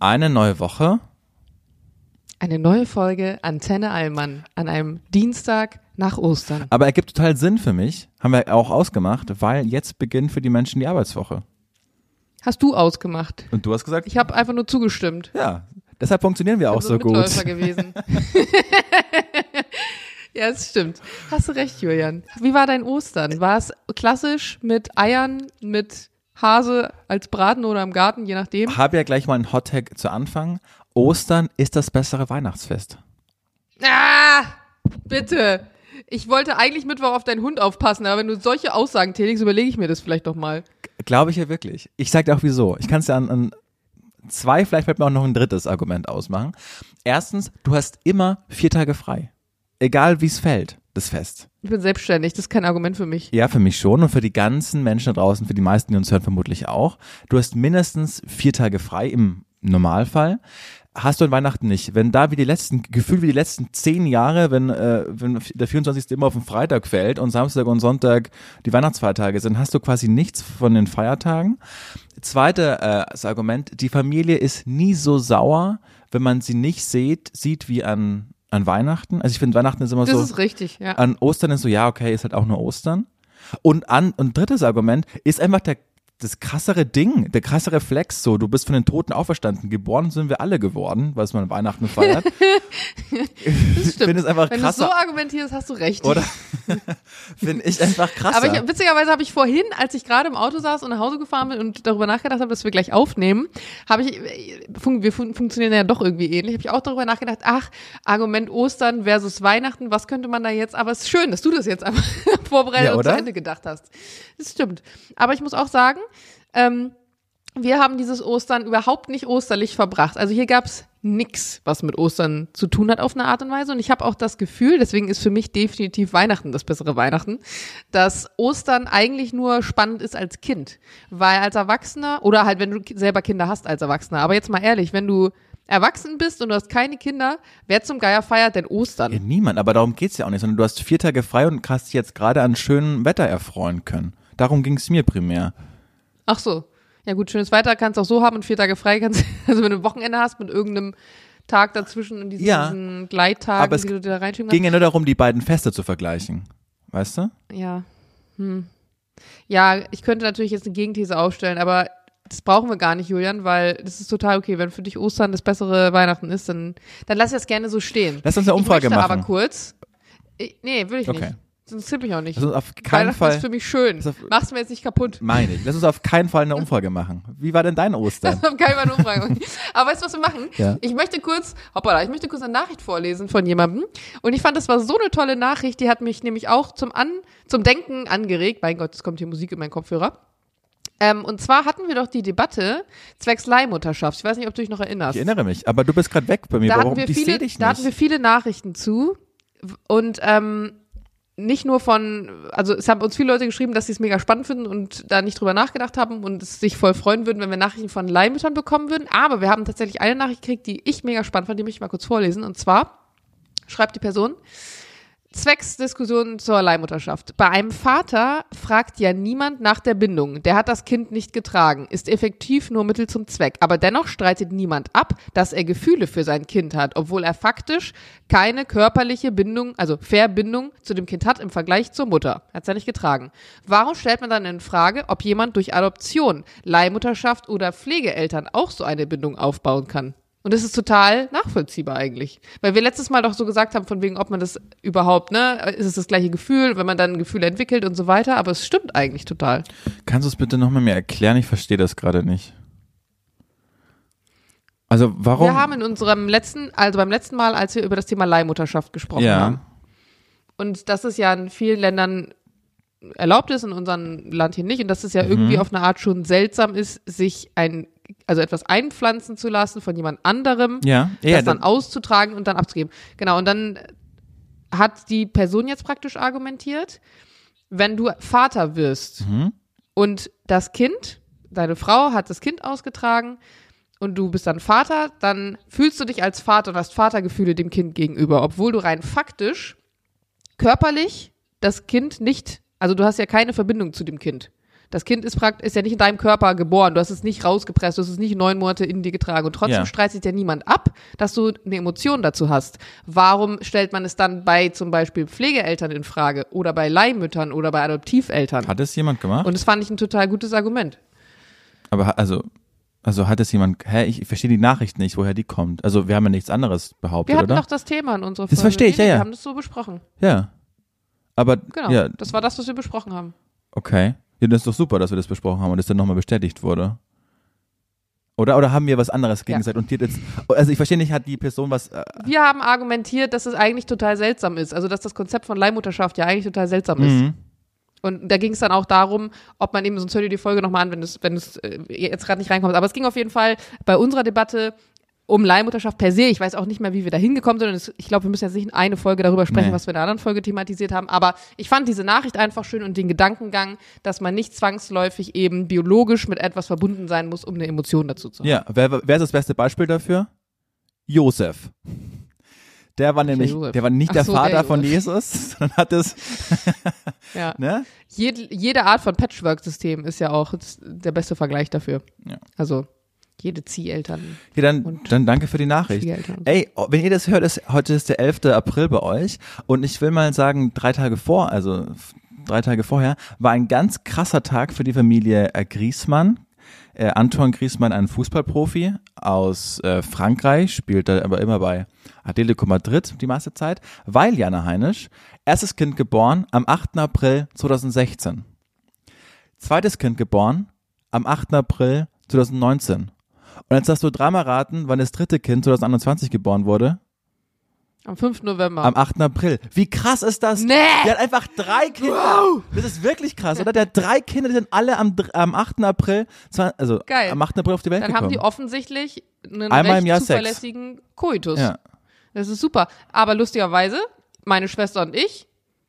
Eine neue Woche. Eine neue Folge Antenne Allmann an einem Dienstag nach Ostern. Aber ergibt total Sinn für mich. Haben wir auch ausgemacht, weil jetzt beginnt für die Menschen die Arbeitswoche. Hast du ausgemacht? Und du hast gesagt, Ich habe einfach nur zugestimmt. ja, deshalb funktionieren wir auch so ein gut. Gewesen. ja, es stimmt. Hast du recht, Julian. Wie war dein Ostern? War es klassisch mit Eiern, mit Hase als Braten oder im Garten, je nachdem? Habe ja gleich mal einen Hottag zu Anfang. Ostern ist das bessere Weihnachtsfest. Ah, bitte. Ich wollte eigentlich Mittwoch auf deinen Hund aufpassen, aber wenn du solche Aussagen tätigst, überlege ich mir das vielleicht doch mal. Glaube ich ja wirklich. Ich sag dir auch wieso. Ich kann es ja an, an zwei, vielleicht fällt mir auch noch ein drittes Argument ausmachen. Erstens, du hast immer vier Tage frei. Egal wie es fällt, das Fest. Ich bin selbstständig, das ist kein Argument für mich. Ja, für mich schon und für die ganzen Menschen da draußen, für die meisten, die uns hören, vermutlich auch. Du hast mindestens vier Tage frei im Normalfall. Hast du an Weihnachten nicht. Wenn da wie die letzten, gefühlt wie die letzten zehn Jahre, wenn, äh, wenn der 24. immer auf den Freitag fällt und Samstag und Sonntag die Weihnachtsfeiertage sind, hast du quasi nichts von den Feiertagen. Zweite äh, Argument, die Familie ist nie so sauer, wenn man sie nicht sieht, sieht wie an, an Weihnachten. Also ich finde, Weihnachten ist immer Das so ist richtig, ja. an Ostern ist so, ja, okay, ist halt auch nur Ostern. Und an, und drittes Argument ist einfach der, das krassere Ding, der krassere Flex, so, du bist von den Toten auferstanden. Geboren sind wir alle geworden, was man an Weihnachten feiert. Das finde es einfach Wenn du so krasser, argumentierst, hast du recht. oder? finde ich einfach krasser. Aber ich, witzigerweise habe ich vorhin, als ich gerade im Auto saß und nach Hause gefahren bin und darüber nachgedacht habe, dass wir gleich aufnehmen, habe ich, fun wir fun funktionieren ja doch irgendwie ähnlich, habe ich auch darüber nachgedacht, ach, Argument Ostern versus Weihnachten, was könnte man da jetzt, aber es ist schön, dass du das jetzt einfach vorbereitet Ja, und zu? Ende gedacht hast. Das stimmt. Aber ich muss auch sagen, ähm, wir haben dieses Ostern überhaupt nicht osterlich verbracht. Also hier gab's nix, was mit Ostern zu tun hat auf eine Art und Weise. Und ich habe auch das Gefühl, deswegen ist für mich definitiv Weihnachten das bessere Weihnachten, dass Ostern eigentlich nur spannend ist als Kind. Weil als Erwachsener, oder halt wenn du selber Kinder hast als Erwachsener, aber jetzt mal ehrlich, wenn du erwachsen bist und du hast keine Kinder, wer zum Geier feiert denn Ostern? ja, niemand, aber darum geht's ja auch nicht, sondern du hast vier Tage frei und hast dich jetzt gerade an schönem Wetter erfreuen können. Darum ging's mir primär. Ach so. Ja gut, schönes Weiter kannst du auch so haben und vier Tage frei kannst, also wenn du ein Wochenende hast mit irgendeinem Tag dazwischen in diesen, Ja. diesen Gleittagen, Aber es die du da reinschieben Ging ja nur darum, die beiden Feste zu vergleichen. Weißt du? Ja. Hm. Ja, ich könnte natürlich jetzt eine Gegenthese aufstellen, aber das brauchen wir gar nicht, Julian, weil das ist total okay. Wenn für dich Ostern das bessere Weihnachten ist, dann, dann lass das gerne so stehen. Lass uns eine Umfrage ich möchte machen. aber kurz. Ich, nee, will ich Okay. nicht. Sonst tippe ich auch nicht. Lass uns auf keinen Weihnachten Fall. ist für mich schön. Lass auf- Mach's mir jetzt nicht kaputt. Meine ich. Lass uns auf keinen Fall eine Umfrage machen. Wie war denn dein Ostern? Das haben keine eine Umfrage. machen. Aber weißt du, was wir machen? Ja. Ich möchte kurz, hoppala, ich möchte kurz eine Nachricht vorlesen von jemandem. Und ich fand, das war so eine tolle Nachricht. Die hat mich nämlich auch zum An, zum Denken angeregt. Mein Gott, es kommt hier Musik in meinen Kopfhörer. Ähm, und zwar hatten wir doch die Debatte zwecks Leihmutterschaft. Ich weiß nicht, ob du dich noch erinnerst. Ich erinnere mich, aber du bist gerade weg bei mir. da Warum? hatten wir viele, da hatten wir viele Nachrichten zu. Und ähm, nicht nur von, also es haben uns viele Leute geschrieben, dass sie es mega spannend finden und da nicht drüber nachgedacht haben und es sich voll freuen würden, wenn wir Nachrichten von Leihmüttern bekommen würden. Aber wir haben tatsächlich eine Nachricht gekriegt, die ich mega spannend fand, die möchte ich mal kurz vorlesen. Und zwar schreibt die Person, Zwecks Diskussion zur Leihmutterschaft. Bei einem Vater fragt ja niemand nach der Bindung. Der hat das Kind nicht getragen, ist effektiv nur Mittel zum Zweck. Aber dennoch streitet niemand ab, dass er Gefühle für sein Kind hat, obwohl er faktisch keine körperliche Bindung, also Verbindung zu dem Kind hat im Vergleich zur Mutter. Hat's ja nicht getragen. Warum stellt man dann in Frage, ob jemand durch Adoption, Leihmutterschaft oder Pflegeeltern auch so eine Bindung aufbauen kann? Und das ist total nachvollziehbar eigentlich. Weil wir letztes Mal doch so gesagt haben, von wegen, ob man das überhaupt, ne, ist es das gleiche Gefühl, wenn man dann ein Gefühl entwickelt und so weiter, aber es stimmt eigentlich total. Kannst du es bitte nochmal mir erklären? Ich verstehe das gerade nicht. Also warum? Wir haben in unserem letzten, also beim letzten Mal, als wir über das Thema Leihmutterschaft gesprochen Ja. haben, und dass es ja in vielen Ländern erlaubt ist, in unserem Land hier nicht, und dass es ja irgendwie auf eine Art schon seltsam ist, sich ein, also etwas einpflanzen zu lassen von jemand anderem, ja, ja, das dann auszutragen und dann abzugeben. Genau, und dann hat die Person jetzt praktisch argumentiert, wenn du Vater wirst Mhm. und das Kind, deine Frau hat das Kind ausgetragen und du bist dann Vater, dann fühlst du dich als Vater und hast Vatergefühle dem Kind gegenüber, obwohl du rein faktisch körperlich das Kind nicht, also du hast ja keine Verbindung zu dem Kind. Das Kind ist praktisch, ist ja nicht in deinem Körper geboren. Du hast es nicht rausgepresst, du hast es nicht neun Monate in dir getragen. Und trotzdem Ja. streitet ja niemand ab, dass du eine Emotion dazu hast. Warum stellt man es dann bei zum Beispiel Pflegeeltern in Frage oder bei Leihmüttern oder bei Adoptiveltern? Hat es jemand gemacht? Und das fand ich ein total gutes Argument. Aber also, also hat es jemand, hä, ich, ich verstehe die Nachricht nicht, woher die kommt. Also wir haben ja nichts anderes behauptet, Wir hatten oder? doch das Thema in unserer Das Folge. verstehe ich, ja, ja. Wir haben das so besprochen. ja. Aber, Genau. ja, Das war das, was wir besprochen haben. okay. Ja, das ist doch super, dass wir das besprochen haben und das dann nochmal bestätigt wurde. Oder, oder haben wir was anderes gegen Ja. gesagt und die jetzt, also ich verstehe nicht, hat die Person was, äh, Wir haben argumentiert, dass es eigentlich total seltsam ist. Also, dass das Konzept von Leihmutterschaft ja eigentlich total seltsam ist. mhm. Und da ging es dann auch darum, ob man eben, sonst hört ihr die Folge nochmal an, wenn es, wenn es äh, jetzt gerade nicht reinkommt. Aber es ging auf jeden Fall bei unserer Debatte um Leihmutterschaft per se. Ich weiß auch nicht mehr, wie wir da hingekommen sind. Es, ich glaube, wir müssen jetzt nicht eine Folge darüber sprechen, Nee. was wir in der anderen Folge thematisiert haben. Aber ich fand diese Nachricht einfach schön und den Gedankengang, dass man nicht zwangsläufig eben biologisch mit etwas verbunden sein muss, um eine Emotion dazu zu haben. ja, wer, wer ist das beste Beispiel dafür? Josef. Der war nämlich, der war nicht Ach der so, der Vater von Josef. Jesus, sondern hat es, Ja. ne? Jede, jede Art von Patchwork-System ist ja auch der beste Vergleich dafür. Ja. Also jede Zieheltern, Ja, dann, dann danke für die Nachricht. Ey, oh, wenn ihr das hört, ist, heute ist der 11. April bei euch und ich will mal sagen, drei Tage vor, also drei Tage vorher, war ein ganz krasser Tag für die Familie äh, Griesmann. Äh, Anton Griesmann, ein Fußballprofi aus äh, Frankreich, spielt da aber immer bei Atletico Madrid die meiste Zeit, weil Jana Heinisch, erstes Kind geboren am 8. April 2016. Zweites Kind geboren am 8. April 2019. Und jetzt darfst du dreimal raten, wann das dritte Kind 2021 geboren wurde. am 5. November. Am 8. April. Wie krass ist das? Nee! Der hat einfach drei Kinder. Das ist wirklich krass, oder? Der hat drei Kinder, die sind alle am, am 8. April, also Geil. am 8. April auf die Welt Dann haben gekommen. die offensichtlich einen Einmal recht Jahr Sex. zuverlässigen Koitus. ja. Das ist super. Aber lustigerweise, meine Schwester und ich,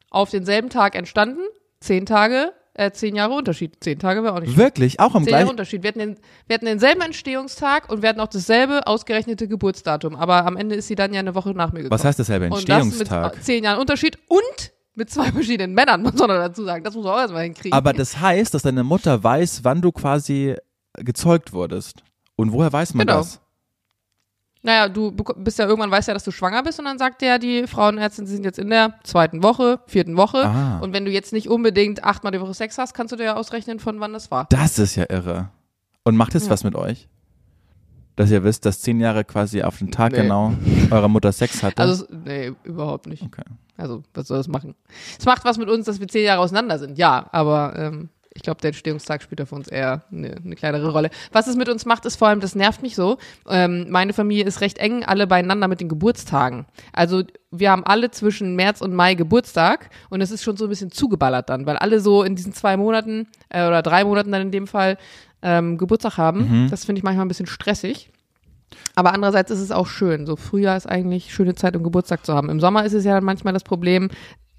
auf denselben Tag entstanden, zehn Tage, äh, zehn Jahre Unterschied. Zehn Tage wäre auch nicht Wirklich? Auch am Zehn Jahre gleichen. Unterschied. Wir hatten, den, wir hatten denselben Entstehungstag und wir hatten auch dasselbe ausgerechnete Geburtsdatum. Aber am Ende ist sie dann ja eine Woche nach mir gekommen. Was heißt dasselbe? Und das Entstehungstag. mit zehn Jahren Unterschied und mit zwei verschiedenen Männern, muss man dazu sagen. Das muss man auch erstmal hinkriegen. Aber das heißt, dass deine Mutter weiß, wann du quasi gezeugt wurdest. Und woher weiß man Genau. das? Naja, du bist ja irgendwann weißt ja, dass du schwanger bist und dann sagt ja die Frauenärztin, sie sind jetzt in der zweiten Woche, vierten Woche. Ah. Und wenn du jetzt nicht unbedingt achtmal die Woche Sex hast, kannst du dir ja ausrechnen, von wann das war. Das ist ja irre. Und macht es Ja. was mit euch? Dass ihr wisst, dass zehn Jahre quasi auf den Tag Nee. genau eure Mutter Sex hatte? Also, nee, überhaupt nicht. okay. Also, was soll das machen? Es macht was mit uns, dass wir zehn Jahre auseinander sind, ja, aber ähm, ich glaube, der Entstehungstag spielt da für uns eher eine, eine kleinere Rolle. Was es mit uns macht, ist vor allem, das nervt mich so. Ähm, meine Familie ist recht eng, alle beieinander mit den Geburtstagen. Also wir haben alle zwischen März und Mai Geburtstag und es ist schon so ein bisschen zugeballert dann, weil alle so in diesen zwei Monaten äh, oder drei Monaten dann in dem Fall ähm, Geburtstag haben. Das finde ich manchmal ein bisschen stressig. Aber andererseits ist es auch schön. So Frühjahr ist eigentlich schöne Zeit, um Geburtstag zu haben. Im Sommer ist es ja dann manchmal das Problem,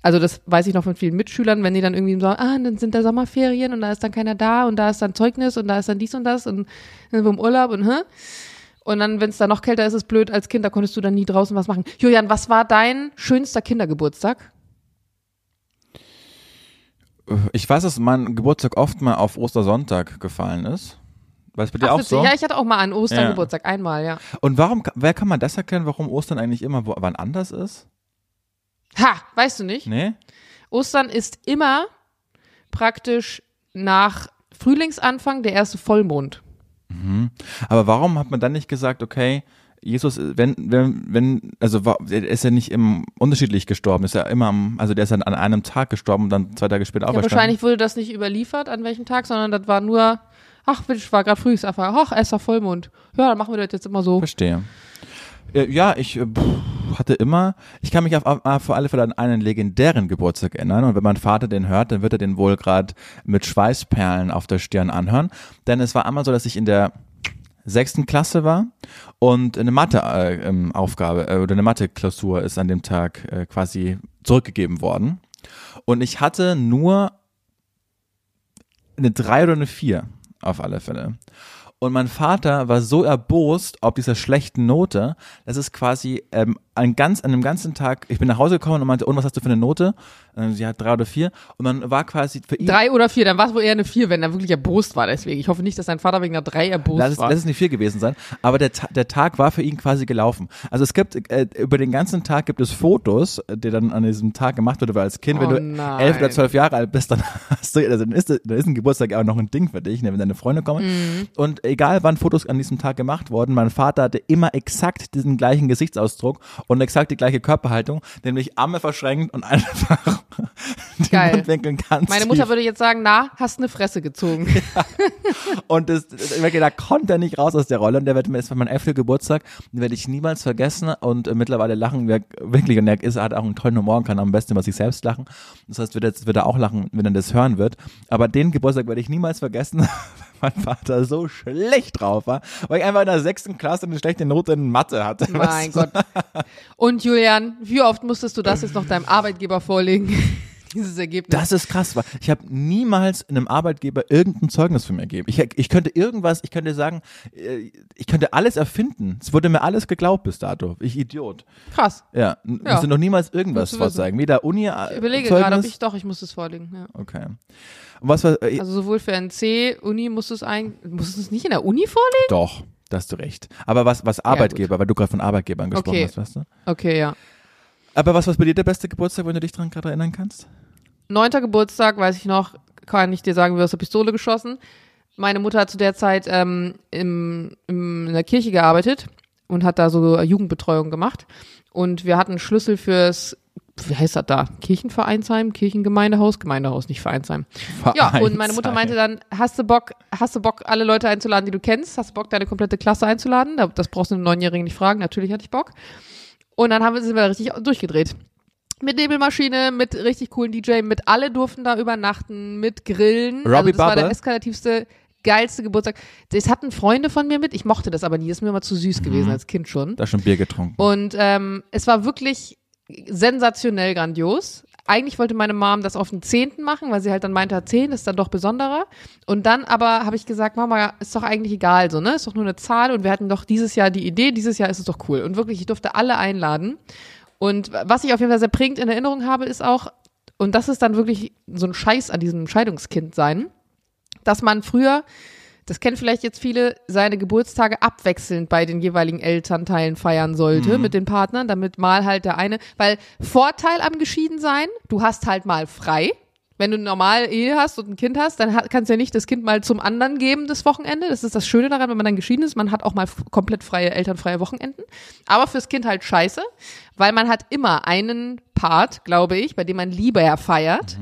also das weiß ich noch von vielen Mitschülern, wenn die dann irgendwie sagen, ah, dann sind da Sommerferien und da ist dann keiner da und da ist dann Zeugnis und da ist dann dies und das und dann sind wir im Urlaub und hä? Und dann, wenn es da noch kälter ist, ist es blöd. Als Kind, da konntest du dann nie draußen was machen. Julian, was war dein schönster Kindergeburtstag? Ich weiß, dass mein Geburtstag oft mal auf Ostersonntag gefallen ist. War es bei dir auch witzig. so? Ja, ich hatte auch mal einen Ostern Ja. Geburtstag, einmal, ja. Und warum, wer kann man das erklären, warum Ostern eigentlich immer wann anders ist? Ha, weißt du nicht? Nee? Ostern ist immer praktisch nach Frühlingsanfang der erste Vollmond. Aber warum hat man dann nicht gesagt, okay, Jesus, wenn, wenn, wenn, also er ist ja nicht im, unterschiedlich gestorben, ist ja immer am, also der ist ja an einem Tag gestorben und dann zwei Tage später Ja, auferstanden. wahrscheinlich wurde das nicht überliefert, an welchem Tag, sondern das war nur, ach, ich war gerade Frühlingsanfang, ach, erster Vollmond. Ja, dann machen wir das jetzt immer so. Verstehe. Äh, Ja, ich äh, pff, hatte immer, ich kann mich auf, auf alle Fälle an einen legendären Geburtstag erinnern. Und wenn mein Vater den hört, dann wird er den wohl gerade mit Schweißperlen auf der Stirn anhören, denn es war einmal so, dass ich in der sechsten Klasse war und eine Mathe-Aufgabe äh, ähm, äh, oder eine Mathe-Klausur ist an dem Tag äh, quasi zurückgegeben worden. Und ich hatte nur eine drei oder eine vier auf alle Fälle. Und mein Vater war so erbost ob dieser schlechten Note, dass es quasi ähm, an, ganz, an einem ganzen Tag, ich bin nach Hause gekommen und meinte, und was hast du für eine Note? Und sie hat drei oder vier. Und dann war quasi für ihn. Drei oder vier, dann war es wohl eher eine vier, wenn er wirklich erbost war deswegen. Ich hoffe nicht, dass sein Vater wegen einer drei erbost Lass es, war. lass es nicht viel gewesen sein, aber der, der Tag war für ihn quasi gelaufen. Also es gibt, äh, über den ganzen Tag gibt es Fotos, äh, die dann an diesem Tag gemacht wurde, weil als Kind, wenn Oh du nein. elf oder zwölf Jahre alt bist, dann hast du, also dann ist, dann ist ein Geburtstag auch noch ein Ding für dich, ne, wenn deine Freunde kommen. Mhm. Und egal wann Fotos an diesem Tag gemacht wurden, mein Vater hatte immer exakt diesen gleichen Gesichtsausdruck und exakt die gleiche Körperhaltung, nämlich Arme verschränkt und einfach die Geil. Mundwinkel ganz Meine tief. Mutter würde jetzt sagen, na, hast eine Fresse gezogen. Und das, das, da konnte er nicht raus aus der Rolle. Und der wird mir, das war mein elfter Geburtstag, den werde ich niemals vergessen. Und äh, mittlerweile lachen wir wirklich. Und er ist, hat auch einen tollen Humor und kann am besten über sich selbst lachen. Das heißt, wird, jetzt, wird er auch lachen, wenn er das hören wird. Aber den Geburtstag werde ich niemals vergessen, mein Vater so schlecht drauf war, weil ich einfach in der sechsten Klasse eine schlechte Note in Mathe hatte. mein Gott. Und Julian, wie oft musstest du das jetzt noch deinem Arbeitgeber vorlegen? Dieses Ergebnis. Das ist krass. weil Ich habe niemals einem Arbeitgeber irgendein Zeugnis von mir gegeben. Ich, ich könnte irgendwas, ich könnte sagen, äh, ich könnte alles erfinden. Es wurde mir alles geglaubt bis dato. Ich Idiot. Krass. Ja, Ja. musste noch niemals irgendwas vorzeigen. Weder Uni, Ich überlege gerade, ob ich doch, ich muss es vorlegen. Ja. Okay. Und was war, äh, Also sowohl für NC, Uni musst du es ein, musst du es nicht in der Uni vorlegen? doch, da hast du recht. Aber was, was Arbeitgeber, weil du gerade von Arbeitgebern gesprochen Okay. hast, weißt du? Okay, ja. Aber was war bei dir der beste Geburtstag, wenn du dich dran gerade erinnern kannst? Neunter Geburtstag, weiß ich noch, kann ich dir sagen, wie aus der Pistole geschossen. Meine Mutter hat zu der Zeit ähm, im, im, in der Kirche gearbeitet und hat da so Jugendbetreuung gemacht. Und wir hatten Schlüssel fürs, wie heißt das da? Kirchenvereinsheim, Kirchengemeindehaus, Gemeindehaus, nicht Vereinsheim. Ja, und meine Mutter meinte dann, hast du Bock, hast du Bock, alle Leute einzuladen, die du kennst? Hast du Bock, deine komplette Klasse einzuladen? Da- Das brauchst du einen Neunjährigen nicht fragen. Natürlich hatte ich Bock. Und dann haben wir, sind wir richtig durchgedreht. Mit Nebelmaschine, mit richtig coolen DJ, mit alle durften da übernachten, mit Grillen. also Robbie das war der Bubble? eskalativste, geilste Geburtstag. Das hatten Freunde von mir mit. Ich mochte das aber nie. Das ist mir immer zu süß gewesen als Kind schon. Da schon Bier getrunken. Und ähm, es war wirklich sensationell grandios. Eigentlich wollte meine Mom das auf den Zehnten machen, weil sie halt dann meinte, 10 ist dann doch besonderer. Und dann aber habe ich gesagt, Mama, ist doch eigentlich egal so, ne? Ist doch nur eine Zahl und wir hatten doch dieses Jahr die Idee, dieses Jahr ist es doch cool. Und wirklich, ich durfte alle einladen. Und was ich auf jeden Fall sehr prägend in Erinnerung habe, ist auch, und das ist dann wirklich so ein Scheiß an diesem Scheidungskind sein, dass man früher, das kennen vielleicht jetzt viele, seine Geburtstage abwechselnd bei den jeweiligen Elternteilen feiern sollte mit den Partnern, damit mal halt der eine, weil Vorteil am Geschiedensein, du hast halt mal frei. Wenn du eine normale Ehe hast und ein Kind hast, dann kannst du ja nicht das Kind mal zum anderen geben das Wochenende. Das ist das Schöne daran, wenn man dann geschieden ist. Man hat auch mal komplett freie, elternfreie Wochenenden. Aber fürs Kind halt scheiße, weil man hat immer einen Part, glaube ich, bei dem man lieber feiert.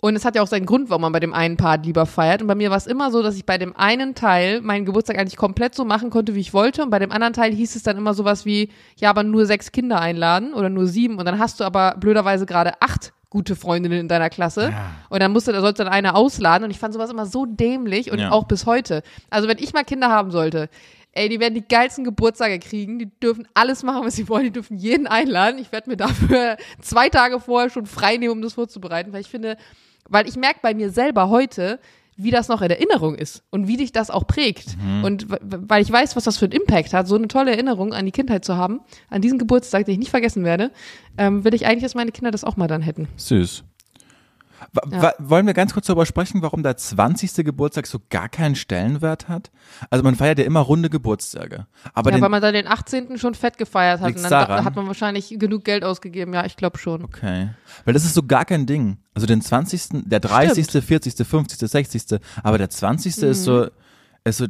Und es hat ja auch seinen Grund, warum man bei dem einen Part lieber feiert. Und bei mir war es immer so, dass ich bei dem einen Teil meinen Geburtstag eigentlich komplett so machen konnte, wie ich wollte. Und bei dem anderen Teil hieß es dann immer sowas wie, ja, aber nur sechs Kinder einladen oder nur sieben. Und dann hast du aber blöderweise gerade acht gute Freundinnen in deiner Klasse. Und dann musste, da sollte dann eine ausladen. Und ich fand sowas immer so dämlich und Ja. auch bis heute. Also wenn ich mal Kinder haben sollte, Ey, die werden die geilsten Geburtstage kriegen. Die dürfen alles machen, was sie wollen. Die dürfen jeden einladen. Ich werde mir dafür zwei Tage vorher schon frei nehmen, um das vorzubereiten, weil ich finde, weil ich merke bei mir selber heute, wie das noch in Erinnerung ist und wie dich das auch prägt. Und w- w- weil ich weiß, was das für einen Impact hat, so eine tolle Erinnerung an die Kindheit zu haben, an diesen Geburtstag, den ich nicht vergessen werde, ähm, will ich eigentlich, dass meine Kinder das auch mal dann hätten. Süß. Ja. wollen wir ganz kurz darüber sprechen, warum der 20. Geburtstag so gar keinen Stellenwert hat? Also man feiert ja immer runde Geburtstage. Aber ja, den, weil man dann den 18. schon fett gefeiert hat und dann daran? da- hat man wahrscheinlich genug Geld ausgegeben. Ja, ich glaube schon. Okay. Weil das ist so gar kein Ding. Also den 20., der 30., 40., 50., 60., aber der 20. ist so, ist so,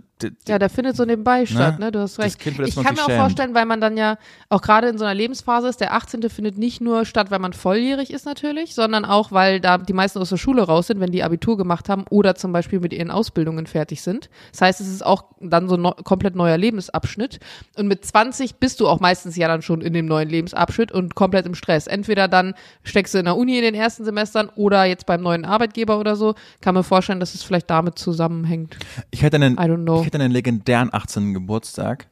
Ja, der findet so nebenbei statt, Ne? ne? Du hast Das recht. Kind, für das ich kann mir auch schämt. vorstellen, weil man dann ja auch gerade in so einer Lebensphase ist, der 18. findet nicht nur statt, weil man volljährig ist natürlich, sondern auch, weil da die meisten aus der Schule raus sind, wenn die Abitur gemacht haben oder zum Beispiel mit ihren Ausbildungen fertig sind. Das heißt, es ist auch dann so ein neu, komplett neuer Lebensabschnitt. Und mit 20 bist du auch meistens ja dann schon in dem neuen Lebensabschnitt und komplett im Stress. Entweder dann steckst du in der Uni in den ersten Semestern oder jetzt beim neuen Arbeitgeber oder so. Kann mir vorstellen, dass es vielleicht damit zusammenhängt. ich hätte einen, I don't know. Ich hätte einen legendären 18. Geburtstag.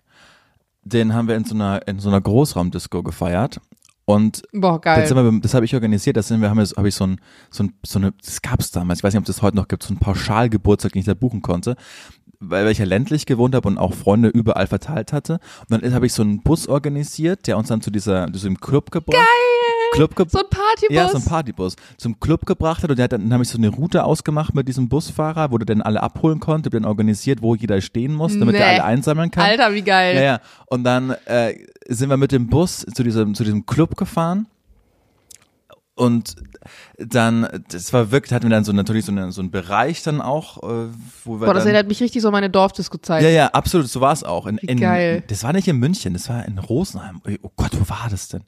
Den haben wir in so einer, in so einer Großraumdisco gefeiert. Und Boah, Das, geil. wir, das habe ich organisiert, das sind wir, haben wir, habe ich so ein, so ein, so eine, das gab's damals, ich weiß nicht, ob das heute noch gibt, so ein Pauschalgeburtstag, den ich da buchen konnte. weil ich ja ländlich gewohnt habe und auch Freunde überall verteilt hatte. Und dann habe ich so einen Bus organisiert, der uns dann zu dieser, zu diesem Club gebracht. Geil! Club So ein Partybus. ja, so ein Partybus zum Club gebracht hat und der hat dann, dann habe ich so eine Route ausgemacht mit diesem Busfahrer, wo der dann alle abholen konnte, dann organisiert, wo jeder stehen muss, damit Nee. er alle einsammeln kann. Alter, wie geil. Ja, ja. Und dann äh, sind wir mit dem Bus zu diesem, zu diesem Club gefahren. Und dann, das war wirklich, hatten wir dann so natürlich so, eine, so einen Bereich dann auch, äh, wo wir Boah, das dann, erinnert mich richtig so an meine Dorfdisco-Zeit. ja, ja, absolut, so war es auch. In, Wie in, geil. Das war nicht in München, das war in Rosenheim. Oh Gott, wo war das denn?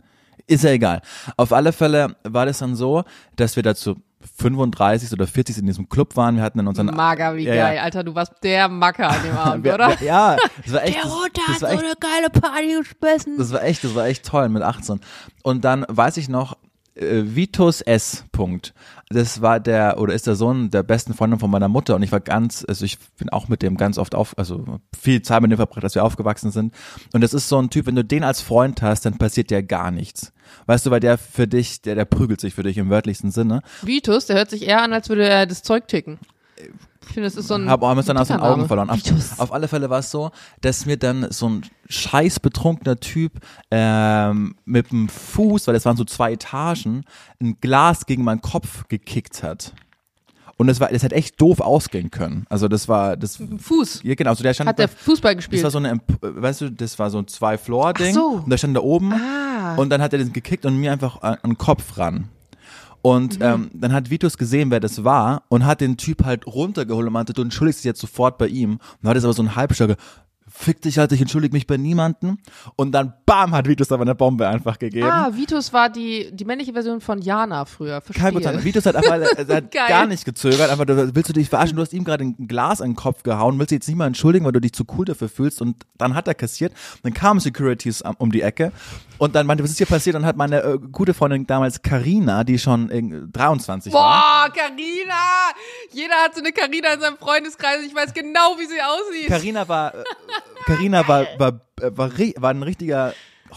Ist ja egal. Auf alle Fälle war das dann so, dass wir dazu 35 oder 40 in diesem Club waren. Wir hatten dann unseren Mager, wie Ja, ja. geil. Alter, du warst der Macker an dem Abend, wir, oder? Wir, ja, das war echt. Der das hat so echt eine geile Party gespissen. Das war echt, das war echt toll mit 18. Und dann weiß ich noch, äh, Vitus S. Punkt. Das war der oder ist der Sohn der besten Freundin von meiner Mutter und ich war ganz, also ich bin auch mit dem ganz oft auf, also viel Zeit mit dem verbracht, dass wir aufgewachsen sind. Und das ist so ein Typ, wenn du den als Freund hast, dann passiert dir gar nichts. Weißt du, weil der für dich, der, der prügelt sich für dich im wörtlichsten Sinne. Vitus, der hört sich eher an, als würde er das Zeug ticken. Ich finde, das ist so ein. Hab auch dann aus den. Augen verloren. Auf, auf alle Fälle war es so, dass mir dann so ein scheiß betrunkener Typ ähm, mit dem Fuß, weil das waren so zwei Etagen, ein Glas gegen meinen Kopf gekickt hat. Und das war, das hätte echt doof ausgehen können. Also das war, das, Fuß. ja genau, also der stand, Hat der Fußball das gespielt. war so eine, Emp- weißt du, das war so ein Zwei-Floor-Ding. Ach so. Und der stand da oben. Ah. Und dann hat er den gekickt und mir einfach an den Kopf ran. Und Mhm. ähm, dann hat Vitus gesehen, wer das war und hat den Typ halt runtergeholt und meinte, du entschuldigst dich jetzt sofort bei ihm. Und hat es aber so ein Halbstarke, fick dich halt, ich entschuldige mich bei niemanden. Und dann bam, hat Vitus aber eine Bombe einfach gegeben. ah, Vitus war die, die männliche Version von Jana früher. Verstehe. Kein Prozent. Vitus hat einfach er hat gar nicht gezögert. Einfach, du- willst du dich verarschen? Du hast ihm gerade ein Glas an den Kopf gehauen, willst dich jetzt nicht mal entschuldigen, weil du dich zu cool dafür fühlst. Und dann hat er kassiert. Dann kamen Securities um die Ecke und dann meinte, was ist hier passiert? Und hat meine äh, gute Freundin damals Karina, die schon äh, 23 war. Boah, Carina! Jeder hat so eine Carina in seinem Freundeskreis. Ich weiß genau, wie sie aussieht. Carina war, äh, Carina war, war, äh, war, war ein richtiger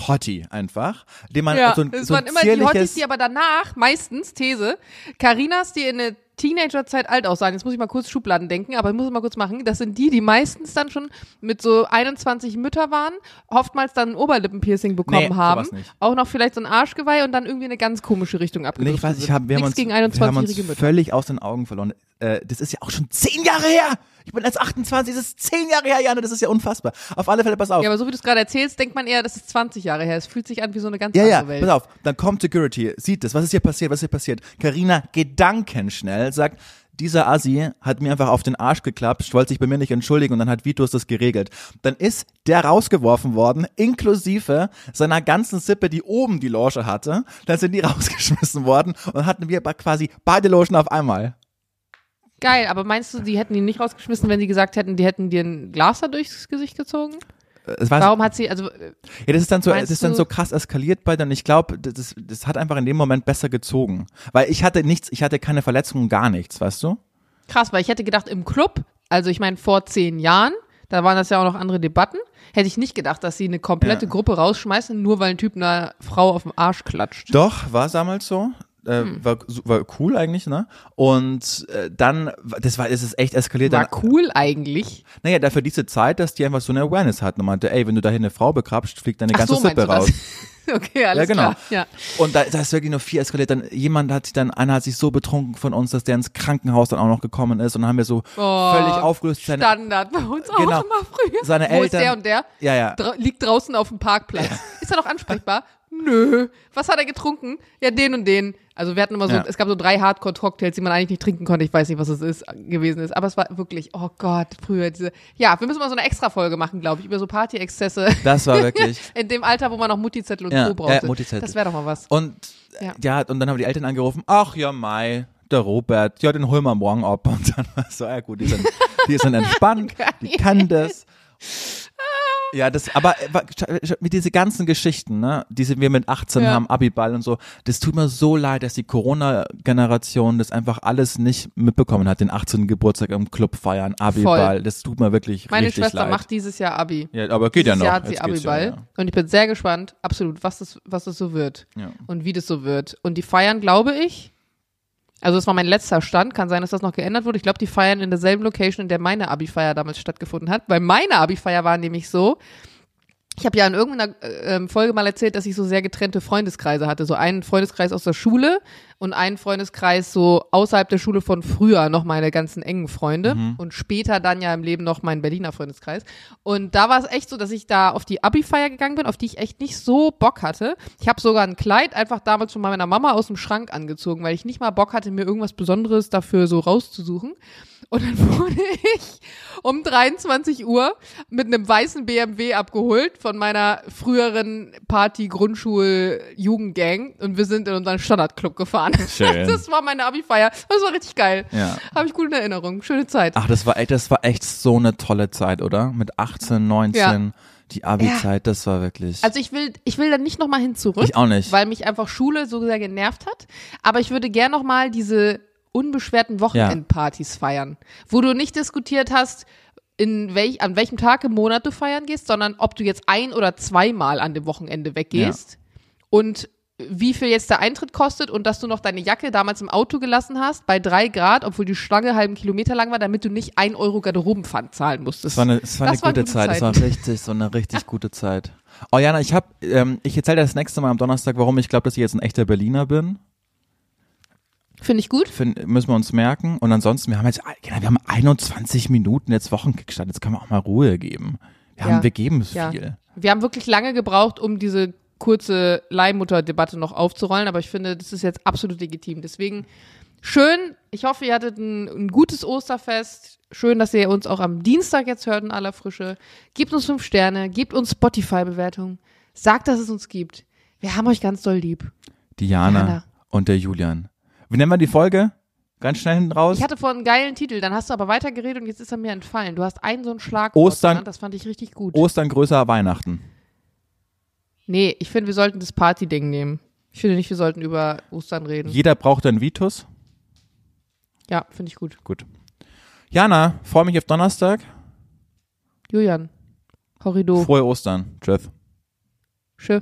Hottie einfach, den man ja, so ein, das so waren immer die Hotties, die aber danach, meistens, These, Carinas, die in der Teenagerzeit alt aussahen. Jetzt muss ich mal kurz Schubladen denken, aber ich muss es mal kurz machen. Das sind die, die meistens dann schon mit so 21 Mütter waren, oftmals dann ein Oberlippenpiercing bekommen Nee, haben, auch noch vielleicht so ein Arschgeweih und dann irgendwie eine ganz komische Richtung Nee, abgedrückt ich weiß, ich hab, wir haben uns, gegen wir haben uns 21-jährige Mütter. völlig aus den Augen verloren. Äh, das ist ja auch schon zehn Jahre her. Ich bin jetzt 28, das ist zehn Jahre her, Janne, das ist ja unfassbar. Auf alle Fälle, pass auf. Ja, aber so wie du es gerade erzählst, denkt man eher, das ist 20 Jahre her. Es fühlt sich an wie so eine ganz Ja, ja, andere Welt. pass auf. Dann kommt Security, sieht das. Was ist hier passiert? Was ist hier passiert? Carina gedankenschnell sagt, dieser Assi hat mir einfach auf den Arsch geklappt, wollte sich bei mir nicht entschuldigen und dann hat Vitus das geregelt. Dann ist der rausgeworfen worden, inklusive seiner ganzen Sippe, die oben die Loge hatte. Dann sind die rausgeschmissen worden und hatten wir quasi beide Logen auf einmal. Geil, aber meinst du, die hätten ihn nicht rausgeschmissen, wenn die gesagt hätten, die hätten dir ein Glas da durchs Gesicht gezogen? Es war, Warum hat sie, also äh, ja, das ist dann so, das ist dann so krass eskaliert bei dann. Ich glaube, das, das hat einfach in dem Moment besser gezogen, weil ich hatte nichts, ich hatte keine Verletzungen, gar nichts, weißt du? krass, weil ich hätte gedacht, im Club, also ich meine vor zehn Jahren, da waren das ja auch noch andere Debatten, hätte ich nicht gedacht, dass sie eine komplette Ja. Gruppe rausschmeißen, nur weil ein Typ einer Frau auf den Arsch klatscht. Doch, war damals so. Äh, Hm. war, war cool eigentlich, ne? Und äh, dann, das war, es ist echt eskaliert. War Dann, cool eigentlich. naja, dafür diese Zeit, dass die einfach so eine Awareness hatten und meinte, ey, wenn du dahin eine Frau bekrapscht, fliegt deine Ach ganze so, Sippe raus. okay, alles Ja, genau. klar. Ja. Und da, da ist wirklich nur viel eskaliert. Dann jemand hat sich dann, einer hat sich so betrunken von uns, dass der ins Krankenhaus dann auch noch gekommen ist und dann haben wir so Oh, völlig aufgelöst. Seine, Standard bei uns Genau. auch immer früher. Seine Wo ist Eltern- der und der? ja, ja. Dra liegt draußen auf dem Parkplatz. Ist er noch ansprechbar? Nö. Was hat er getrunken? Ja, den und den. Also wir hatten immer so, Ja. es gab so drei Hardcore-Cocktails, die man eigentlich nicht trinken konnte. Ich weiß nicht, was es ist, gewesen ist. Aber es war wirklich, oh Gott, früher diese. Ja, wir müssen mal so eine Extra-Folge machen, glaube ich, über so Party-Exzesse. Das war wirklich. In dem Alter, wo man noch Mutti-Zettel und Ja, Co. brauchte. ja, Mutti-Zettel. Das wäre doch mal was. Und Ja. ja. und dann haben die Eltern angerufen, ach ja, Mai, der Robert, ja, den holen wir morgen ab. Und dann war es so, ja gut, die sind, die sind entspannt, die kann das. Ja, das, aber äh, mit diese ganzen Geschichten, ne, die sind wir mit 18 Ja. haben, Abiball und so, das tut mir so leid, dass die Corona-Generation das einfach alles nicht mitbekommen hat, den 18. Geburtstag im Club feiern, Abiball, das tut mir wirklich Meine richtig Schwester leid. macht dieses Jahr Abi. ja, aber geht ja Dieses noch. Jahr hat sie Jetzt Abiball. Ja, Und ich bin sehr gespannt, absolut, was das, was das so wird. ja. Ja. Und wie das so wird. Und die feiern, glaube ich, Also das war mein letzter Stand. Kann sein, dass das noch geändert wurde. Ich glaube, die feiern in derselben Location, in der meine Abi-Feier damals stattgefunden hat. Weil meine Abi-Feier war nämlich so, ich habe ja in irgendeiner äh, Folge mal erzählt, dass ich so sehr getrennte Freundeskreise hatte. So einen Freundeskreis aus der Schule und einen Freundeskreis so außerhalb der Schule von früher noch meine ganzen engen Freunde Mhm. und später dann ja im Leben noch mein Berliner Freundeskreis. Und da war es echt so, dass ich da auf die Abi-Feier gegangen bin, auf die ich echt nicht so Bock hatte. Ich habe sogar ein Kleid einfach damals von meiner Mama aus dem Schrank angezogen, weil ich nicht mal Bock hatte, mir irgendwas Besonderes dafür so rauszusuchen. Und dann wurde ich um 23 Uhr mit einem weißen BMW abgeholt von meiner früheren Party-Grundschul-Jugendgang und wir sind in unseren Standardclub gefahren. Schön. Das war meine Abi-Feier. Das war richtig geil. Ja. Habe ich gute Erinnerungen. Schöne Zeit. Ach, das war echt, das war echt so eine tolle Zeit, oder? Mit 18, 19, die Abi-Zeit, das war wirklich. Also ich will, ich will da nicht nochmal hin zurück. ich auch nicht. Weil mich einfach Schule so sehr genervt hat. Aber ich würde gern nochmal diese unbeschwerten Wochenendpartys feiern. Wo du nicht diskutiert hast, in welch, an welchem Tag im Monat du feiern gehst, sondern ob du jetzt ein oder zweimal an dem Wochenende weggehst. Und wie viel jetzt der Eintritt kostet und dass du noch deine Jacke damals im Auto gelassen hast, bei drei Grad, obwohl die Schlange halben Kilometer lang war, damit du nicht ein Euro Garderobenpfand zahlen musstest. Es war eine, es war eine Das gute gute Zeit. Es war richtig, so eine richtig gute Zeit. Oh Jana, ich hab, ähm, ich erzähle dir das nächste Mal am Donnerstag, warum ich glaube, dass ich jetzt ein echter Berliner bin. Finde ich gut. Find, müssen wir uns merken. Und ansonsten, wir haben jetzt, genau, wir haben 21 Minuten jetzt Wochenkickstart. Jetzt kann man auch mal Ruhe geben. Wir Ja. haben, wir geben es Ja. viel. Wir haben wirklich lange gebraucht, um diese kurze Leihmutter-Debatte noch aufzurollen, aber ich finde, das ist jetzt absolut legitim. Deswegen schön. Ich hoffe, ihr hattet ein, ein gutes Osterfest. Schön, dass ihr uns auch am Dienstag jetzt hört in aller Frische. Gebt uns fünf Sterne, gebt uns Spotify-Bewertungen. Sagt, dass es uns gibt. Wir haben euch ganz doll lieb. Diana Jana. und der Julian. Wie nennen wir die Folge? Ganz schnell hinten raus. Ich hatte vorhin einen geilen Titel, dann hast du aber weitergeredet und jetzt ist er mir entfallen. Du hast einen so einen Schlagwort Ostern- genannt, das fand ich richtig gut. Ostern größer Weihnachten. nee, ich finde, wir sollten das Party-Ding nehmen. Ich finde nicht, wir sollten über Ostern reden. Jeder braucht einen Vitus. Ja, finde ich gut. Gut. Jana, freue mich auf Donnerstag. Julian. Horrido. Frohe Ostern. Tschüss. Tschö.